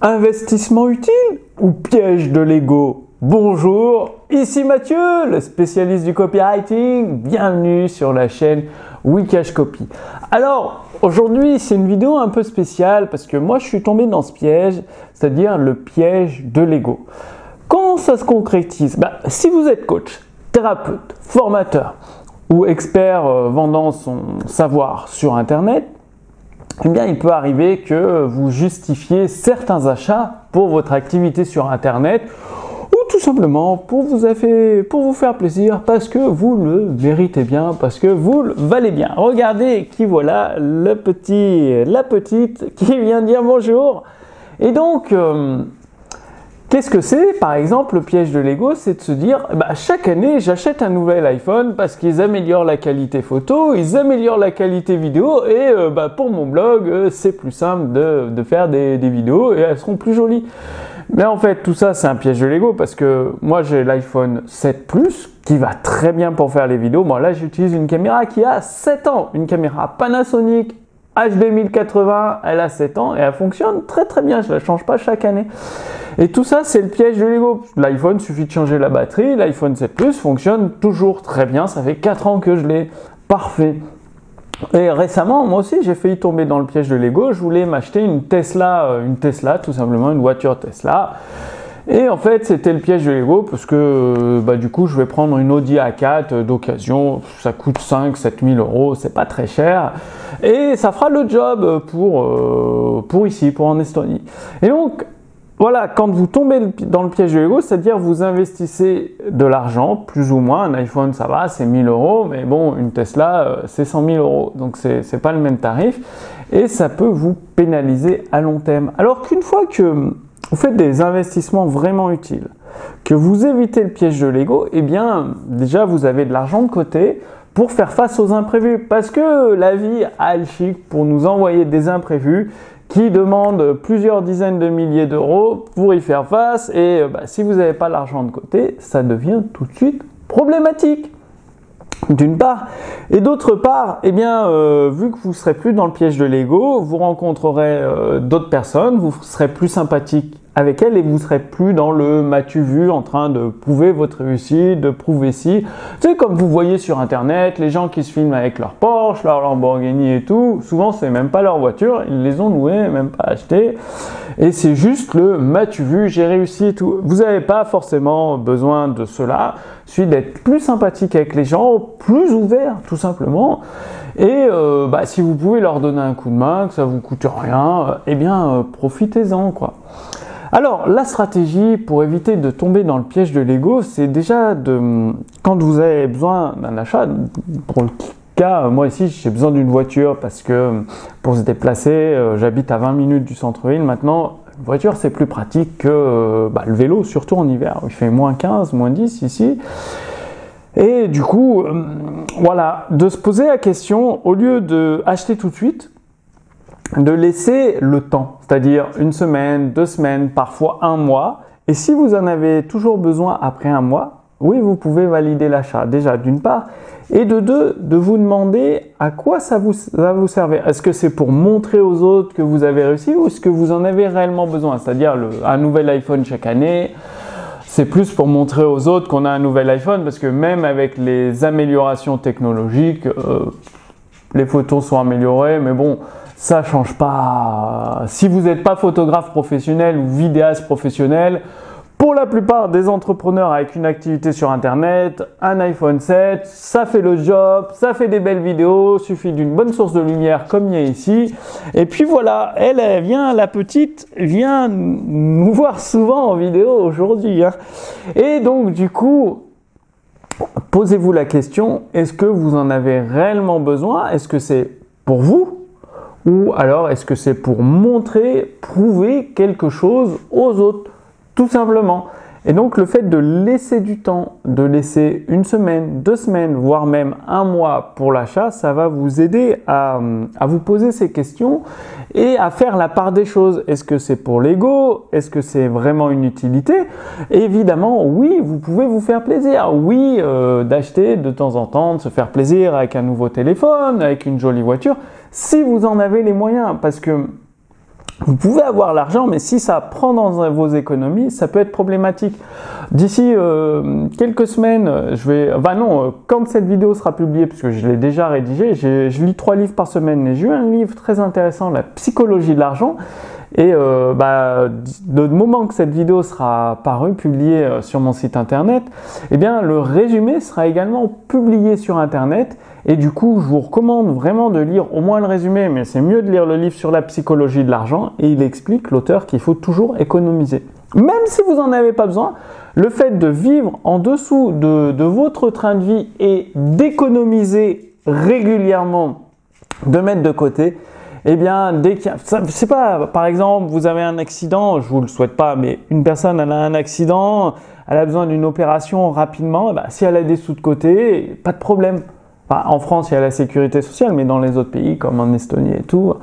Investissement utile ou piège de l'ego? Bonjour, ici Mathieu, le spécialiste du copywriting. Bienvenue sur la chaîne Wikash Copy. Alors, aujourd'hui, c'est une vidéo un peu spéciale parce que moi, je suis tombé dans ce piège, c'est-à-dire le piège de l'ego. Comment ça se concrétise? Bah, Si vous êtes coach, thérapeute, formateur ou expert euh, vendant son savoir sur Internet, eh bien, il peut arriver que vous justifiez certains achats pour votre activité sur Internet ou tout simplement pour vous, faire plaisir parce que vous le méritez bien, parce que vous le valez bien. Regardez qui voilà, le petit, la petite qui vient dire bonjour. Et donc, euh, Qu'est-ce que c'est Par exemple, le piège de l'ego, c'est de se dire, bah, chaque année, j'achète un nouvel iPhone parce qu'ils améliorent la qualité photo, ils améliorent la qualité vidéo, et euh, bah, pour mon blog, euh, c'est plus simple de, faire des, vidéos et elles seront plus jolies. Mais en fait, tout ça, c'est un piège de l'ego parce que moi, j'ai l'iPhone 7 Plus qui va très bien pour faire les vidéos. Moi, là, j'utilise une caméra qui a 7 ans, une caméra Panasonic HD 1080, elle a 7 ans et elle fonctionne très très bien, je la change pas chaque année. Et tout ça, c'est le piège de l'ego. L'iPhone, suffit de changer la batterie, l'iPhone 7 Plus fonctionne toujours très bien, ça fait 4 ans que je l'ai parfait. Et récemment, moi aussi, j'ai failli tomber dans le piège de l'ego. Je voulais m'acheter une Tesla, euh, une Tesla, tout simplement, une voiture Tesla. Et en fait, c'était le piège de l'ego parce que euh, bah, du coup, je vais prendre une Audi A4 d'occasion. Ça coûte 5 7 000 euros, c'est pas très cher. Et ça fera le job pour, euh, pour ici, pour en Estonie. Et donc, voilà, quand vous tombez dans le piège de l'ego, c'est-à-dire vous investissez de l'argent, plus ou moins. Un iPhone, ça va, c'est 1000 euros, mais bon, une Tesla, euh, c'est 100 000 euros. Donc, c'est pas le même tarif. Et ça peut vous pénaliser à long terme. Alors qu'une fois que vous faites des investissements vraiment utiles, que vous évitez le piège de l'ego, eh bien, déjà, vous avez de l'argent de côté pour faire face aux imprévus. Parce que la vie a le chic pour nous envoyer des imprévus qui demandent plusieurs dizaines de milliers d'euros pour y faire face. Et bah, si vous n'avez pas l'argent de côté, ça devient tout de suite problématique d'une part. Et d'autre part, eh bien, euh, vu que vous serez plus dans le piège de l'ego, vous rencontrerez euh, d'autres personnes, vous serez plus sympathique avec elles et vous serez plus dans le m'as-tu vu en train de prouver votre réussite, de prouver si. Sais, comme vous voyez sur internet, les gens qui se filment avec leur Porsche, leur Lamborghini et tout, souvent c'est même pas leur voiture, ils les ont louées, même pas achetées. Et c'est juste le m'as-tu vu, j'ai réussi et tout. Vous n'avez pas forcément besoin de cela. Celui d'être plus sympathique avec les gens, plus ouvert tout simplement. Et euh, bah, si vous pouvez leur donner un coup de main, que ça vous coûte rien, euh, eh bien euh, profitez-en quoi. Alors, la stratégie pour éviter de tomber dans le piège de l'ego, c'est déjà de, quand vous avez besoin d'un achat, pour le cas, moi ici, j'ai besoin d'une voiture parce que pour se déplacer, euh, j'habite à 20 minutes du centre-ville. Maintenant, une voiture, c'est plus pratique que euh, bah, le vélo, surtout en hiver. Il fait moins 15, moins 10 ici. Et du coup, euh, voilà, de se poser la question, au lieu de acheter tout de suite, de laisser le temps, c'est-à-dire une semaine, deux semaines, parfois un mois. Et si vous en avez toujours besoin après un mois, oui, vous pouvez valider l'achat, déjà d'une part. Et de deux, de vous demander à quoi ça vous, va vous servir. Est-ce que c'est pour montrer aux autres que vous avez réussi ou est-ce que vous en avez réellement besoin? C'est-à-dire un nouvel iPhone chaque année, c'est plus pour montrer aux autres qu'on a un nouvel iPhone parce que même avec les améliorations technologiques, euh, les photos sont améliorées, mais bon, ça change pas. Si vous n'êtes pas photographe professionnel ou vidéaste professionnel, pour la plupart des entrepreneurs avec une activité sur Internet, un iPhone 7, ça fait le job, ça fait des belles vidéos, suffit d'une bonne source de lumière comme il y a ici. Et puis voilà, elle, vient, la petite, vient nous voir souvent en vidéo aujourd'hui. Hein. Et donc du coup, posez-vous la question, est-ce que vous en avez réellement besoin? Est-ce que c'est pour vous? Ou alors est-ce que c'est pour montrer, prouver quelque chose aux autres Tout simplement. Et donc le fait de laisser du temps, de laisser une semaine, deux semaines, voire même un mois pour l'achat, ça va vous aider à, vous poser ces questions et à faire la part des choses. Est-ce que c'est pour l'ego? Est-ce que c'est vraiment une utilité? Évidemment, oui, vous pouvez vous faire plaisir. Oui, euh, d'acheter de temps en temps, de se faire plaisir avec un nouveau téléphone, avec une jolie voiture, si vous en avez les moyens. Parce que vous pouvez avoir l'argent, mais si ça prend dans vos économies, ça peut être problématique. D'ici euh, quelques semaines, je vais, bah non, euh, quand cette vidéo sera publiée, puisque je l'ai déjà rédigée, je lis trois livres par semaine, et j'ai eu un livre très intéressant, La psychologie de l'argent. Et euh, bah, de moment que cette vidéo sera parue, publiée euh, sur mon site internet, eh bien le résumé sera également publié sur internet. Et du coup, je vous recommande vraiment de lire au moins le résumé, mais c'est mieux de lire le livre sur la psychologie de l'argent. Et il explique, l'auteur, qu'il faut toujours économiser. Même si vous n'en avez pas besoin, le fait de vivre en dessous de, de votre train de vie et d'économiser régulièrement, de mettre de côté, eh bien, dès qu'il y a, je sais pas, par exemple, vous avez un accident, je vous le souhaite pas, mais une personne elle a un accident, elle a besoin d'une opération rapidement, eh ben, si elle a des sous de côté, pas de problème. en France, il y a la sécurité sociale, mais dans les autres pays, comme en Estonie et tout,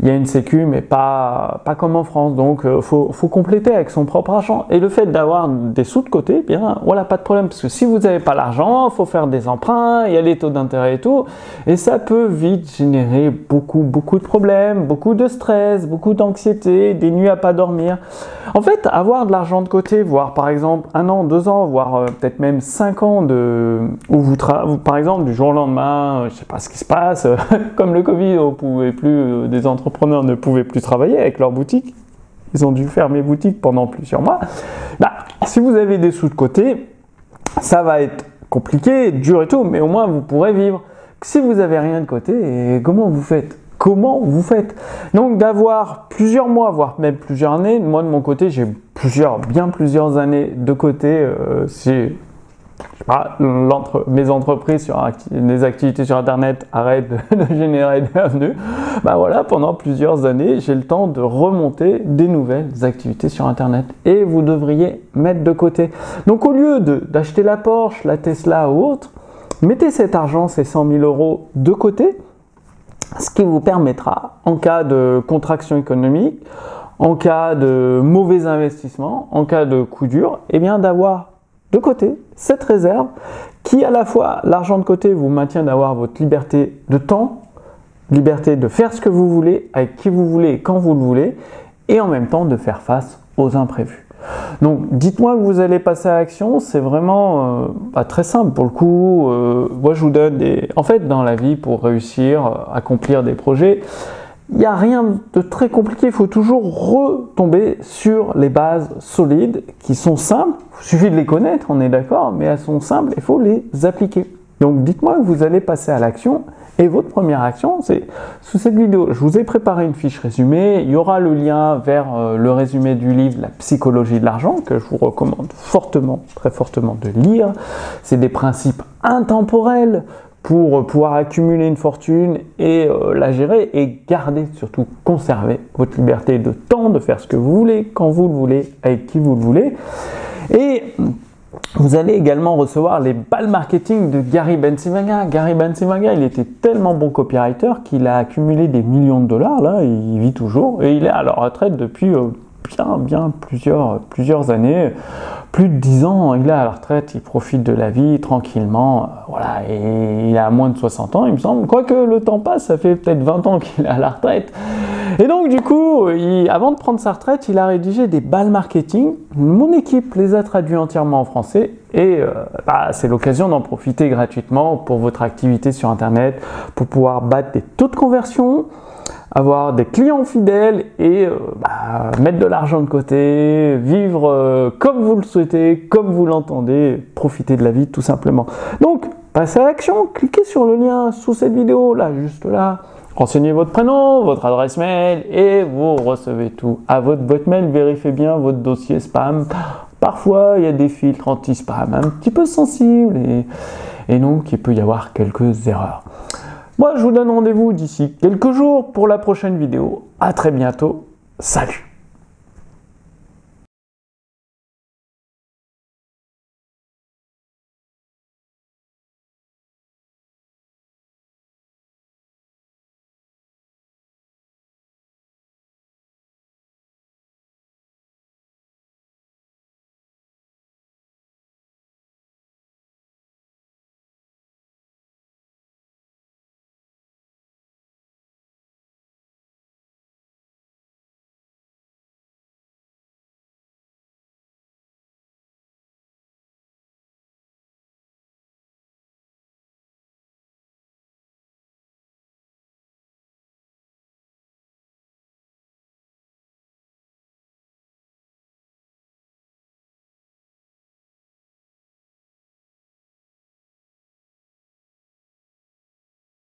il y a une sécu, mais pas, pas comme en France. Donc, euh, faut, faut, compléter avec son propre argent. Et le fait d'avoir des sous de côté, eh bien, voilà, pas de problème. Parce que si vous n'avez pas l'argent, il faut faire des emprunts, il y a les taux d'intérêt et tout. Et ça peut vite générer beaucoup, beaucoup de problèmes, beaucoup de stress, beaucoup d'anxiété, des nuits à pas dormir. En fait, avoir de l'argent de côté, voire par exemple un an, deux ans, voire euh, peut-être même cinq ans de, où vous, par exemple, du jour au lendemain, euh, je sais pas ce qui se passe, comme le Covid, on pouvait plus des entreprises entrepreneurs ne pouvaient plus travailler avec leur boutique, ils ont dû fermer boutique pendant plusieurs mois, bah, si vous avez des sous de côté, ça va être compliqué, dur et tout, mais au moins vous pourrez vivre. Si vous avez rien de côté, comment vous faites? Comment vous faites? Donc d'avoir plusieurs mois, voire même plusieurs années, moi de mon côté j'ai plusieurs, bien plusieurs années de côté, euh, mes entreprises sur activités sur Internet arrêtent de, générer des revenus, bah voilà, pendant plusieurs années, j'ai le temps de remonter des nouvelles activités sur Internet. Et vous devriez mettre de côté. Donc au lieu d'acheter la Porsche, la Tesla ou autre, mettez cet argent, ces 100 000 euros de côté, ce qui vous permettra, en cas de contraction économique, en cas de mauvais investissement, en cas de coup dur, eh bien d'avoir de côté cette réserve qui à la fois l'argent de côté vous maintient d'avoir votre liberté de temps, liberté de faire ce que vous voulez, avec qui vous voulez et quand vous le voulez, et en même temps de faire face aux imprévus. Donc dites-moi que vous allez passer à l'action, c'est vraiment euh, pas très simple pour le coup. Euh, moi je vous donne des... En fait dans la vie pour réussir, euh, accomplir des projets, il n'y a rien de très compliqué, il faut toujours retomber sur les bases solides qui sont simples. Il suffit de les connaître, on est d'accord, mais elles sont simples, il faut les appliquer. Donc dites-moi que vous allez passer à l'action et votre première action, c'est sous cette vidéo, je vous ai préparé une fiche résumée. Il y aura le lien vers euh, le résumé du livre La psychologie de l'argent que je vous recommande fortement, très fortement de lire. C'est des principes intemporels pour pouvoir accumuler une fortune et euh, la gérer et garder, surtout conserver votre liberté de temps, de faire ce que vous voulez, quand vous le voulez, avec qui vous le voulez. Et vous allez également recevoir les balles marketing de Gary Bensimaga. Gary Bensimaga, il était tellement bon copywriter qu'il a accumulé des millions de dollars, là, il vit toujours, et il est à la retraite depuis euh, bien, bien plusieurs, années plus de 10 ans, il est à la retraite, il profite de la vie tranquillement, euh, voilà, et il a moins de 60 ans, il me semble. Quoique le temps passe, ça fait peut-être 20 ans qu'il est à la retraite. Et donc, du coup, avant de prendre sa retraite, il a rédigé des balles marketing. Mon équipe les a traduits entièrement en français et euh, bah, c'est l'occasion d'en profiter gratuitement pour votre activité sur Internet, pour pouvoir battre des taux de conversion, avoir des clients fidèles et euh, bah, mettre de l'argent de côté, vivre euh, comme vous le souhaitez, comme vous l'entendez, profiter de la vie tout simplement. Donc, passez à l'action, cliquez sur le lien sous cette vidéo, là, juste là. Renseignez votre prénom, votre adresse mail et vous recevez tout à votre boîte mail. Vérifiez bien votre dossier spam. Parfois, il y a des filtres anti-spam un petit peu sensibles et, et donc il peut y avoir quelques erreurs. Moi, je vous donne rendez-vous d'ici quelques jours pour la prochaine vidéo. À très bientôt. Salut